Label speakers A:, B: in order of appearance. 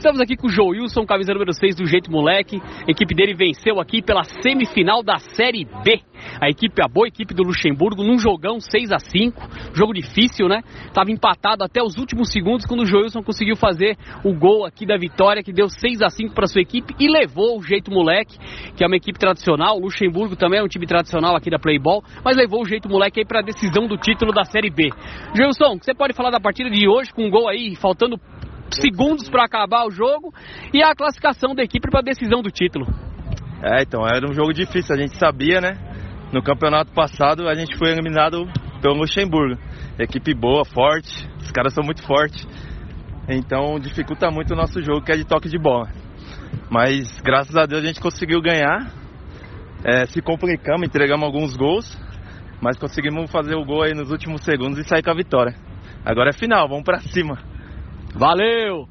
A: Estamos aqui com o Joilson, camisa número 6 do Jeito Moleque. A equipe dele venceu aqui pela semifinal da Série B. A equipe, a boa equipe do Luxemburgo, num jogão 6 a 5 Jogo difícil, né? Tava empatado até os últimos segundos quando o Joilson conseguiu fazer o gol aqui da vitória, que deu 6 a 5 para sua equipe e levou o Jeito Moleque, que é uma equipe tradicional. O Luxemburgo também é um time tradicional aqui da Playball, mas levou o Jeito Moleque aí para a decisão do título da Série B. Joilson, você pode falar da partida de hoje com um gol aí, faltando segundos para acabar o jogo e a classificação da equipe para a decisão do título.
B: É, então era um jogo difícil, a gente sabia, né? No campeonato passado a gente foi eliminado pelo Luxemburgo. Equipe boa, forte, os caras são muito fortes. Então dificulta muito o nosso jogo que é de toque de bola. Mas graças a Deus a gente conseguiu ganhar. É, se complicamos, entregamos alguns gols, mas conseguimos fazer o gol aí nos últimos segundos e sair com a vitória. Agora é final, vamos para cima.
A: Valeu!